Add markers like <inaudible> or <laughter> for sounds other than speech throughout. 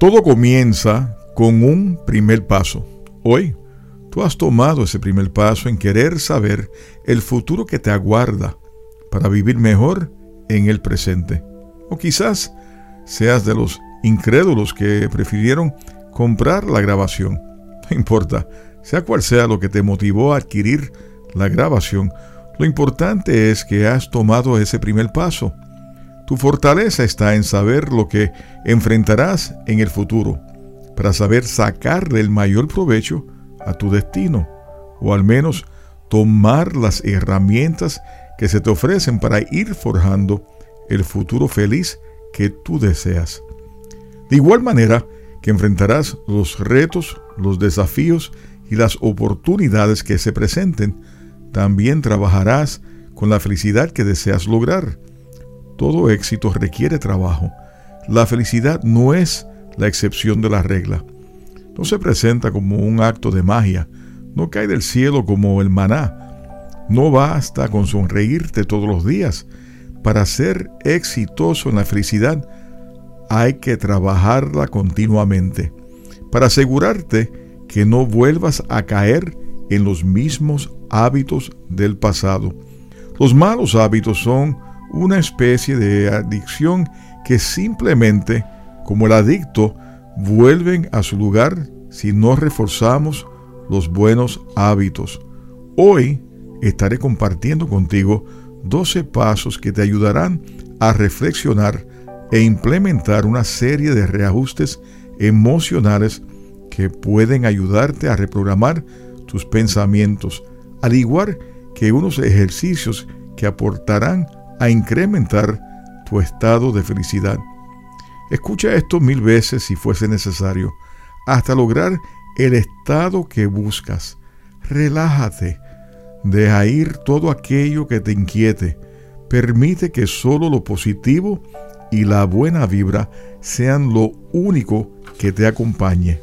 Todo comienza con un primer paso. Hoy, tú has tomado ese primer paso en querer saber el futuro que te aguarda para vivir mejor en el presente. O quizás seas de los incrédulos que prefirieron comprar la grabación. <laughs> No importa, sea cual sea lo que te motivó a adquirir la grabación, lo importante es que has tomado ese primer paso. Tu fortaleza está en saber lo que enfrentarás en el futuro, para saber sacarle el mayor provecho a tu destino, o al menos tomar las herramientas que se te ofrecen para ir forjando el futuro feliz que tú deseas. De igual manera que enfrentarás los retos, los desafíos y las oportunidades que se presenten, también trabajarás con la felicidad que deseas lograr. Todo éxito requiere trabajo. La felicidad no es la excepción de la regla. No se presenta como un acto de magia, no cae del cielo como el maná. No basta con sonreírte todos los días. Para ser exitoso en la felicidad hay que trabajarla continuamente, para asegurarte que no vuelvas a caer en los mismos hábitos del pasado. Los malos hábitos son una especie de adicción que simplemente, como el adicto, vuelven a su lugar si no reforzamos los buenos hábitos. Hoy estaré compartiendo contigo 12 pasos que te ayudarán a reflexionar e implementar una serie de reajustes emocionales que pueden ayudarte a reprogramar tus pensamientos, al igual que unos ejercicios que aportarán a incrementar tu estado de felicidad. Escucha esto mil veces si fuese necesario, hasta lograr el estado que buscas. Relájate, deja ir todo aquello que te inquiete, permite que solo lo positivo y la buena vibra sean lo único que te acompañe.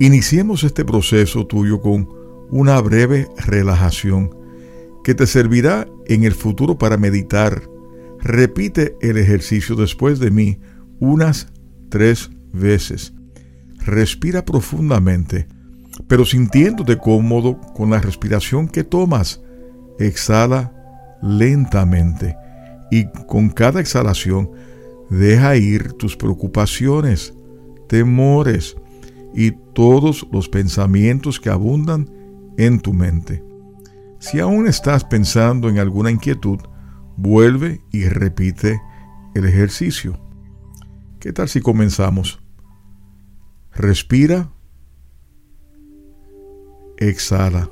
Iniciemos este proceso tuyo con una breve relajación que te servirá en el futuro para meditar. Repite el ejercicio después de mí unas tres veces. Respira profundamente, pero sintiéndote cómodo con la respiración que tomas. Exhala lentamente y con cada exhalación deja ir tus preocupaciones, temores y todos los pensamientos que abundan en tu mente. Si aún estás pensando en alguna inquietud, vuelve y repite el ejercicio. ¿Qué tal si comenzamos? Respira, exhala,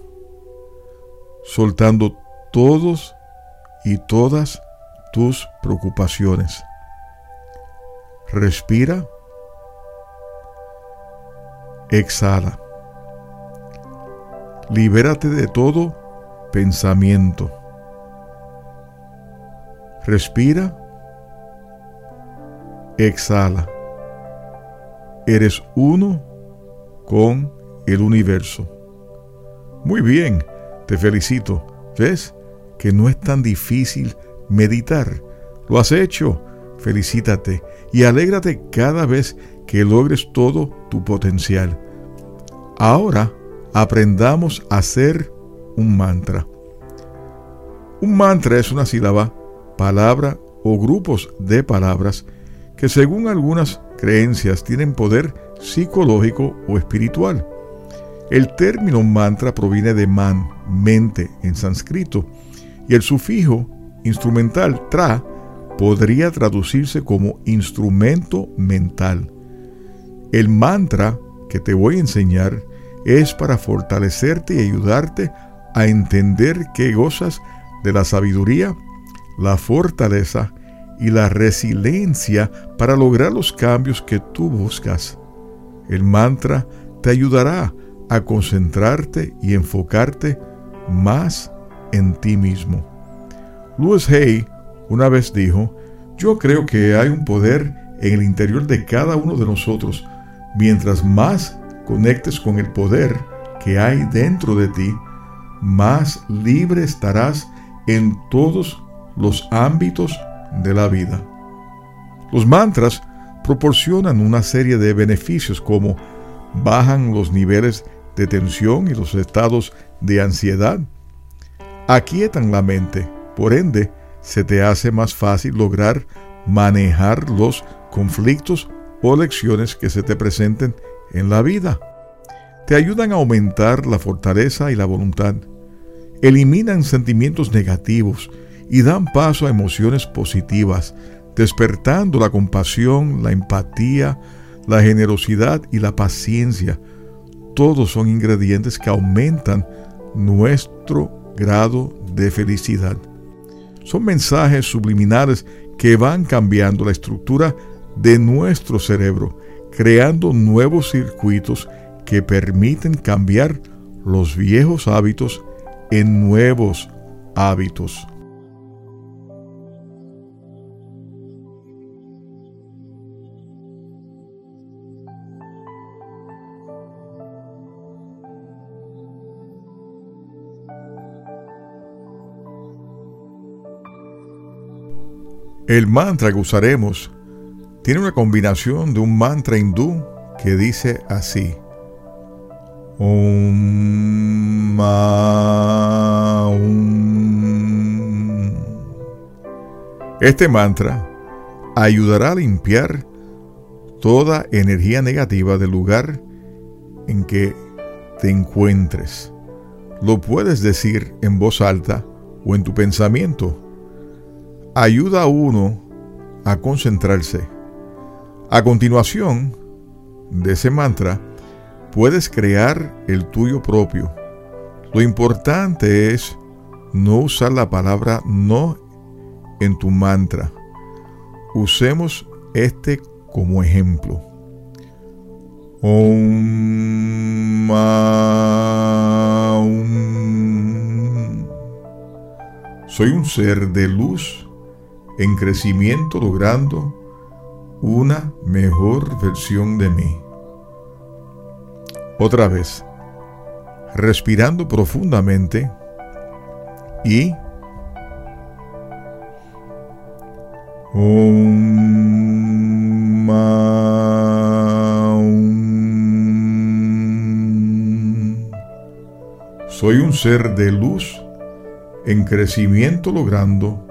soltando todos y todas tus preocupaciones. Respira, exhala. Libérate de todo pensamiento. Respira, exhala. Eres uno con el universo. Muy bien, te felicito. ¿Ves que no es tan difícil meditar? Lo has hecho. Felicítate y alégrate cada vez que logres todo tu potencial. Ahora aprendamos a hacer un mantra. Un mantra es una sílaba, palabra o grupos de palabras que según algunas creencias tienen poder psicológico o espiritual. El término mantra proviene de man, mente en sánscrito, y el sufijo instrumental tra podría traducirse como instrumento mental. El mantra que te voy a enseñar es para fortalecerte y ayudarte a entender que gozas de la sabiduría, la fortaleza y la resiliencia para lograr los cambios que tú buscas. El mantra te ayudará a concentrarte y enfocarte más en ti mismo. Louis Hay una vez dijo, yo creo que hay un poder en el interior de cada uno de nosotros. Mientras más conectes con el poder que hay dentro de ti, más libre estarás en todos los ámbitos de la vida. Los mantras proporcionan una serie de beneficios como bajan los niveles de tensión y los estados de ansiedad, aquietan la mente, por ende, se te hace más fácil lograr manejar los conflictos o lecciones que se te presenten en la vida. Te ayudan a aumentar la fortaleza y la voluntad. Eliminan sentimientos negativos y dan paso a emociones positivas, despertando la compasión, la empatía, la generosidad y la paciencia. Todos son ingredientes que aumentan nuestro grado de felicidad. Son mensajes subliminales que van cambiando la estructura de nuestro cerebro, creando nuevos circuitos que permiten cambiar los viejos hábitos en nuevos hábitos. El mantra que usaremos tiene una combinación de un mantra hindú que dice así. Este mantra ayudará a limpiar toda energía negativa del lugar en que te encuentres. Lo puedes decir en voz alta o en tu pensamiento ayuda a uno a concentrarse. A continuación de ese mantra, puedes crear el tuyo propio. Lo importante es no usar la palabra no en tu mantra. Usemos este como ejemplo. Om, Soy un ser de luz en crecimiento logrando una mejor versión de mí. Otra vez, respirando profundamente y Soy un ser de luz en crecimiento logrando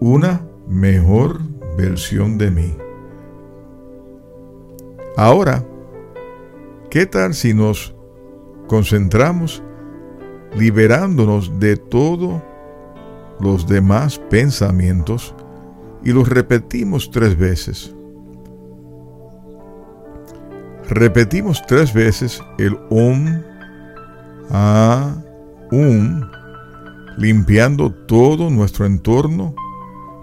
una mejor versión de mí. Ahora, ¿qué tal si nos concentramos liberándonos de todos los demás pensamientos y los repetimos tres veces? Repetimos tres veces el Om, A, Um, limpiando todo nuestro entorno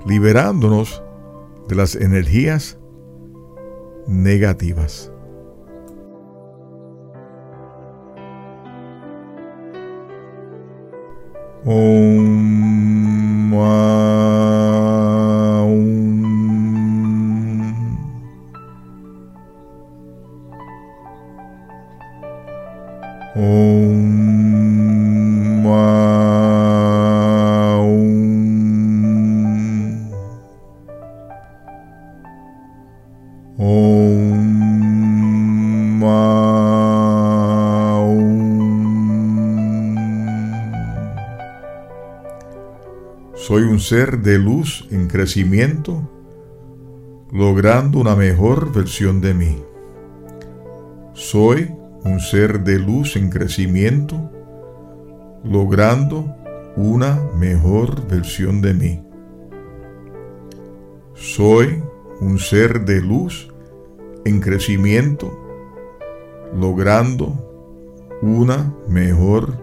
liberándonos de las energías negativas. Om Om ser de luz en crecimiento, logrando una mejor versión de mí. Soy un ser de luz en crecimiento, logrando una mejor versión de mí. Soy un ser de luz en crecimiento, logrando una mejor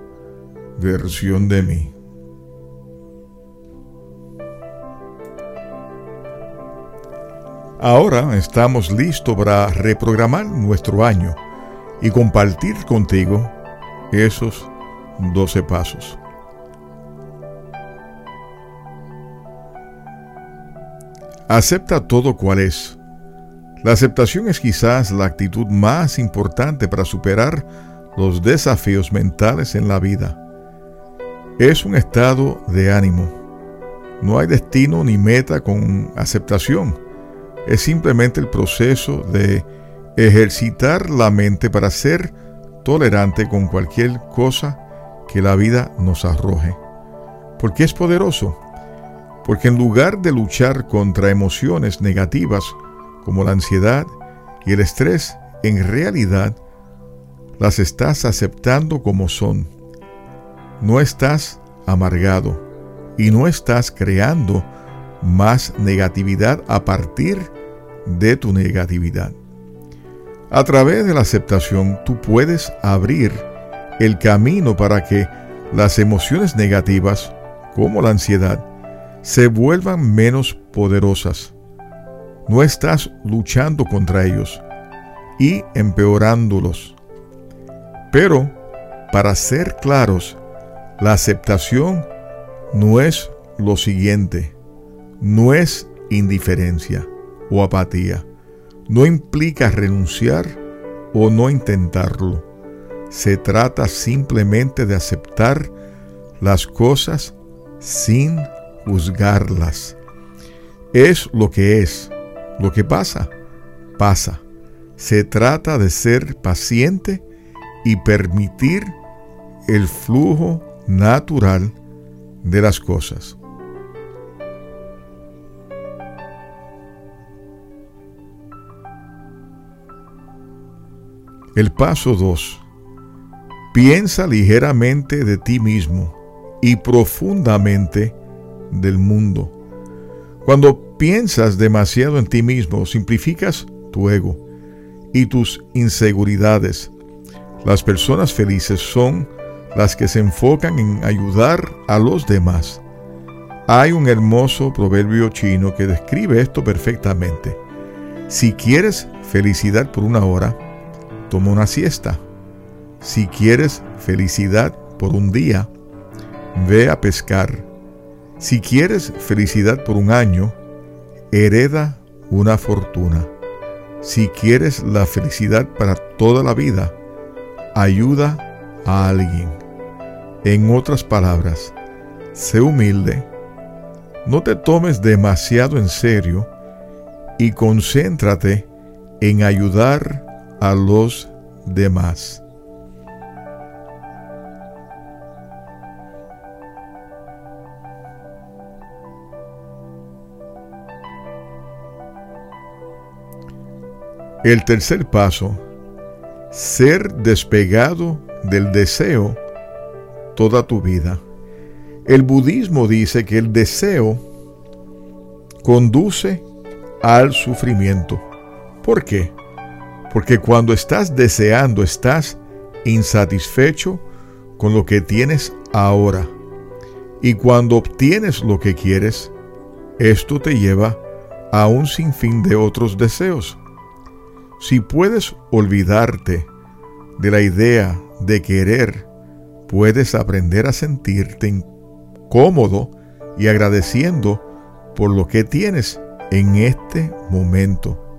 versión de mí. Ahora estamos listos para reprogramar nuestro año y compartir contigo esos 12 pasos. Acepta todo cual es. La aceptación es quizás la actitud más importante para superar los desafíos mentales en la vida. Es un estado de ánimo. No hay destino ni meta con aceptación es simplemente el proceso de ejercitar la mente para ser tolerante con cualquier cosa que la vida nos arroje. Porque es poderoso. Porque en lugar de luchar contra emociones negativas como la ansiedad y el estrés, en realidad las estás aceptando como son. No estás amargado y no estás creando más negatividad a partir de tu negatividad. A través de la aceptación tú puedes abrir el camino para que las emociones negativas, como la ansiedad, se vuelvan menos poderosas. No estás luchando contra ellos y empeorándolos. Pero, para ser claros, la aceptación no es lo siguiente, no es indiferencia o apatía, no implica renunciar o no intentarlo. Se trata simplemente de aceptar las cosas sin juzgarlas. Es lo que es, lo que pasa, pasa. Se trata de ser paciente y permitir el flujo natural de las cosas. El paso 2. Piensa ligeramente de ti mismo y profundamente del mundo. Cuando piensas demasiado en ti mismo, simplificas tu ego y tus inseguridades. Las personas felices son las que se enfocan en ayudar a los demás. Hay un hermoso proverbio chino que describe esto perfectamente. Si quieres felicidad por una hora, toma una siesta. Si quieres felicidad por un día, ve a pescar. Si quieres felicidad por un año, hereda una fortuna. Si quieres la felicidad para toda la vida, ayuda a alguien. En otras palabras, sé humilde, no te tomes demasiado en serio y concéntrate en ayudar a los demás. El tercer paso, ser despegado del deseo toda tu vida. El budismo dice que el deseo conduce al sufrimiento. ¿Por qué? Porque cuando estás deseando, estás insatisfecho con lo que tienes ahora. Y cuando obtienes lo que quieres, esto te lleva a un sinfín de otros deseos. Si puedes olvidarte de la idea de querer puedes aprender a sentirte cómodo y agradeciendo por lo que tienes en este momento,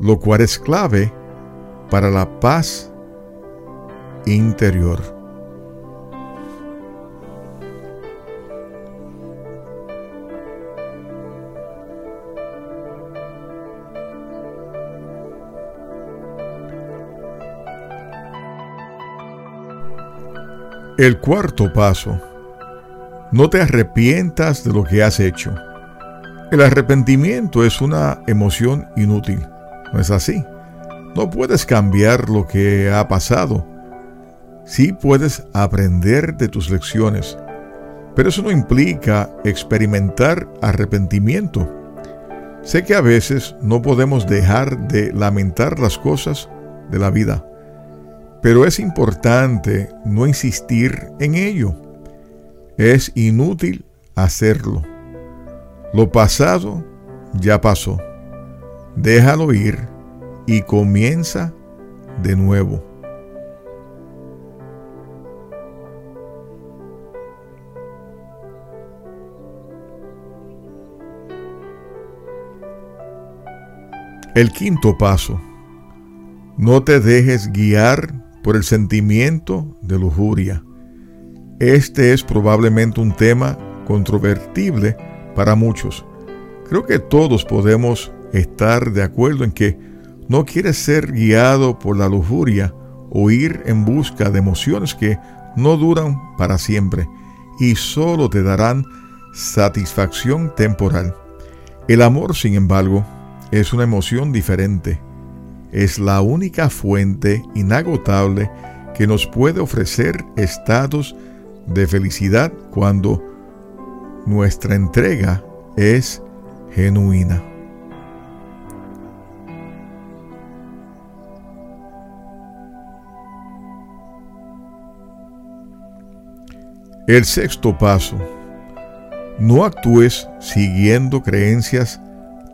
lo cual es clave para la paz interior. El cuarto paso. No te arrepientas de lo que has hecho. El arrepentimiento es una emoción inútil. ¿No es así? No puedes cambiar lo que ha pasado. Sí puedes aprender de tus lecciones, pero eso no implica experimentar arrepentimiento. Sé que a veces no podemos dejar de lamentar las cosas de la vida pero es importante no insistir en ello. Es inútil hacerlo. Lo pasado ya pasó. Déjalo ir y comienza de nuevo. El quinto paso. No te dejes guiar por el sentimiento de lujuria. Este es probablemente un tema controvertible para muchos. Creo que todos podemos estar de acuerdo en que no quieres ser guiado por la lujuria o ir en busca de emociones que no duran para siempre y solo te darán satisfacción temporal. El amor, sin embargo, es una emoción diferente. Es la única fuente inagotable que nos puede ofrecer estados de felicidad cuando nuestra entrega es genuina. El sexto paso. No actúes siguiendo creencias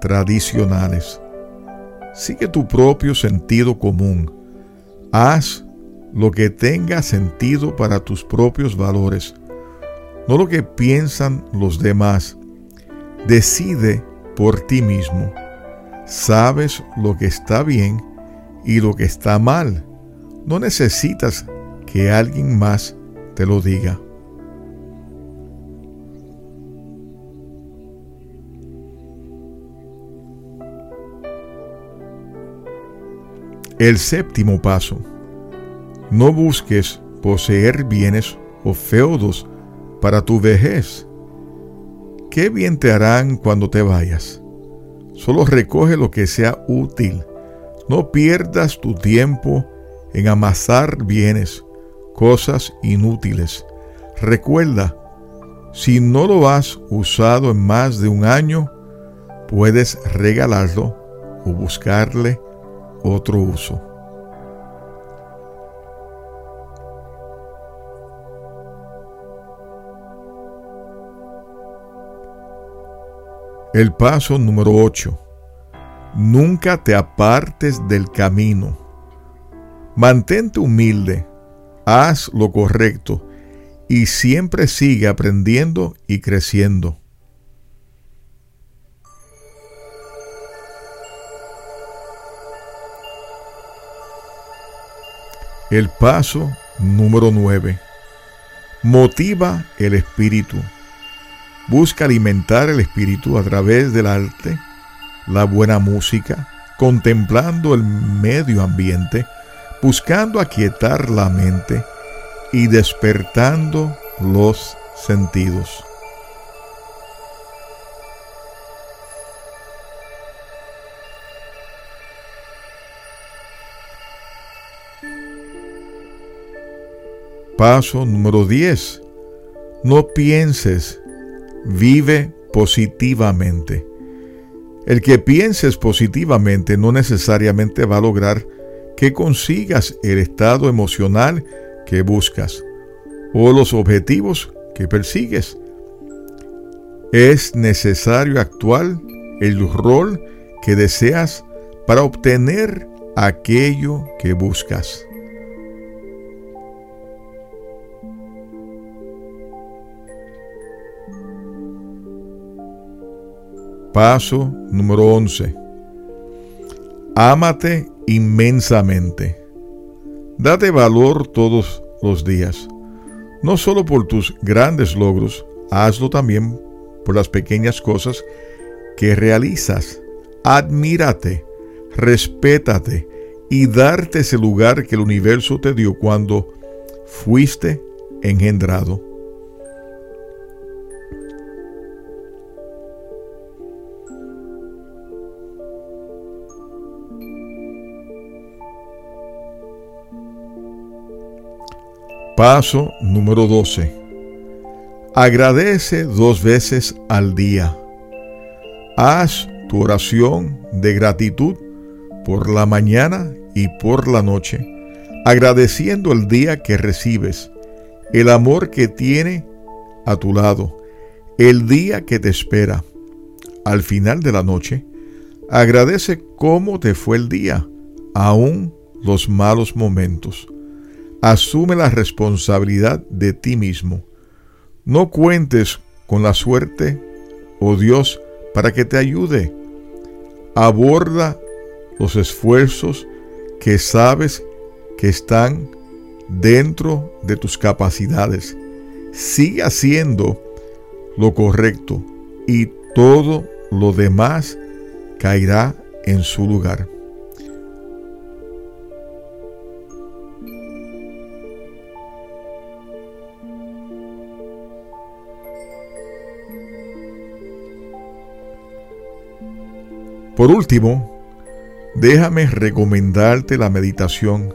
tradicionales. Sigue tu propio sentido común. Haz lo que tenga sentido para tus propios valores, no lo que piensan los demás. Decide por ti mismo. Sabes lo que está bien y lo que está mal. No necesitas que alguien más te lo diga. El séptimo paso. No busques poseer bienes o feudos para tu vejez. ¿Qué bien te harán cuando te vayas? Solo recoge lo que sea útil. No pierdas tu tiempo en amasar bienes, cosas inútiles. Recuerda, si no lo has usado en más de un año, puedes regalarlo o buscarle otro uso. El paso número 8. Nunca te apartes del camino. Mantente humilde, haz lo correcto y siempre sigue aprendiendo y creciendo. El paso número 9. Motiva el espíritu. Busca alimentar el espíritu a través del arte, la buena música, contemplando el medio ambiente, buscando aquietar la mente y despertando los sentidos. Paso número 10. No pienses, vive positivamente. El que pienses positivamente no necesariamente va a lograr que consigas el estado emocional que buscas o los objetivos que persigues. Es necesario actuar el rol que deseas para obtener aquello que buscas. Paso número 11. Ámate inmensamente. Date valor todos los días. No solo por tus grandes logros, hazlo también por las pequeñas cosas que realizas. Admírate, respétate y darte ese lugar que el universo te dio cuando fuiste engendrado. Paso número 12. Agradece dos veces al día. Haz tu oración de gratitud por la mañana y por la noche, agradeciendo el día que recibes, el amor que tiene a tu lado, el día que te espera. Al final de la noche, agradece cómo te fue el día, aún los malos momentos. Asume la responsabilidad de ti mismo. No cuentes con la suerte o Dios para que te ayude. Aborda los esfuerzos que sabes que están dentro de tus capacidades. Sigue haciendo lo correcto y todo lo demás caerá en su lugar. Por último, déjame recomendarte la meditación.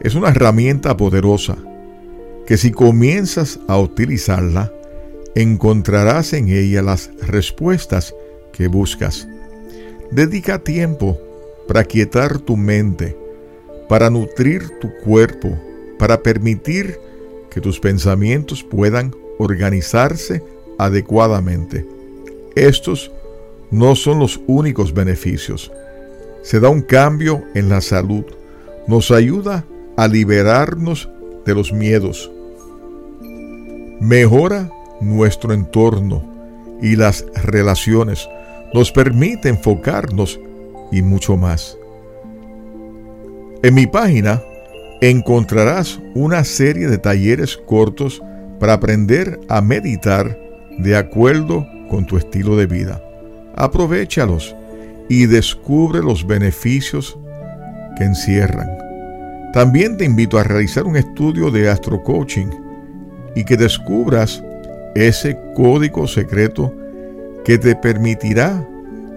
Es una herramienta poderosa que si comienzas a utilizarla, encontrarás en ella las respuestas que buscas. Dedica tiempo para quietar tu mente, para nutrir tu cuerpo, para permitir que tus pensamientos puedan organizarse adecuadamente. Estos no son los únicos beneficios. Se da un cambio en la salud. Nos ayuda a liberarnos de los miedos. Mejora nuestro entorno y las relaciones. Nos permite enfocarnos y mucho más. En mi página encontrarás una serie de talleres cortos para aprender a meditar de acuerdo con tu estilo de vida aprovechalos y descubre los beneficios que encierran. También te invito a realizar un estudio de Astro Coaching y que descubras ese código secreto que te permitirá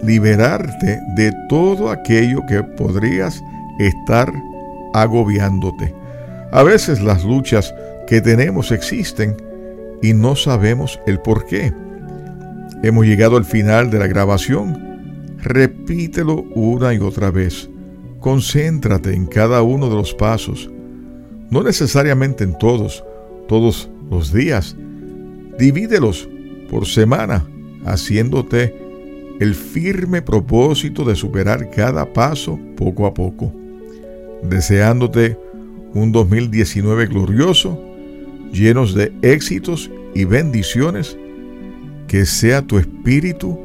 liberarte de todo aquello que podrías estar agobiándote. A veces las luchas que tenemos existen y no sabemos el por qué. Hemos llegado al final de la grabación. Repítelo una y otra vez. Concéntrate en cada uno de los pasos. No necesariamente en todos, todos los días. Divídelos por semana, haciéndote el firme propósito de superar cada paso poco a poco. Deseándote un 2019 glorioso, llenos de éxitos y bendiciones que sea tu espíritu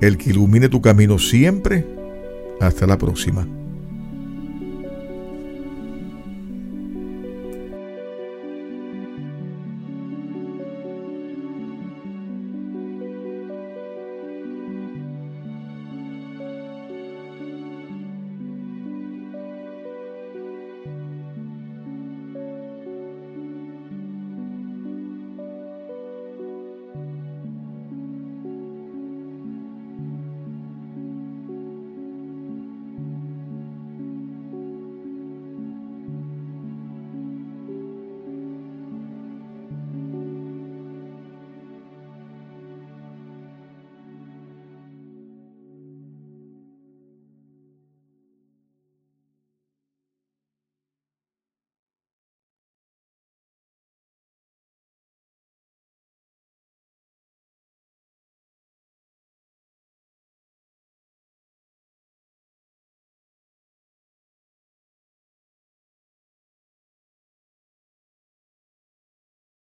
el que ilumine tu camino siempre. Hasta la próxima.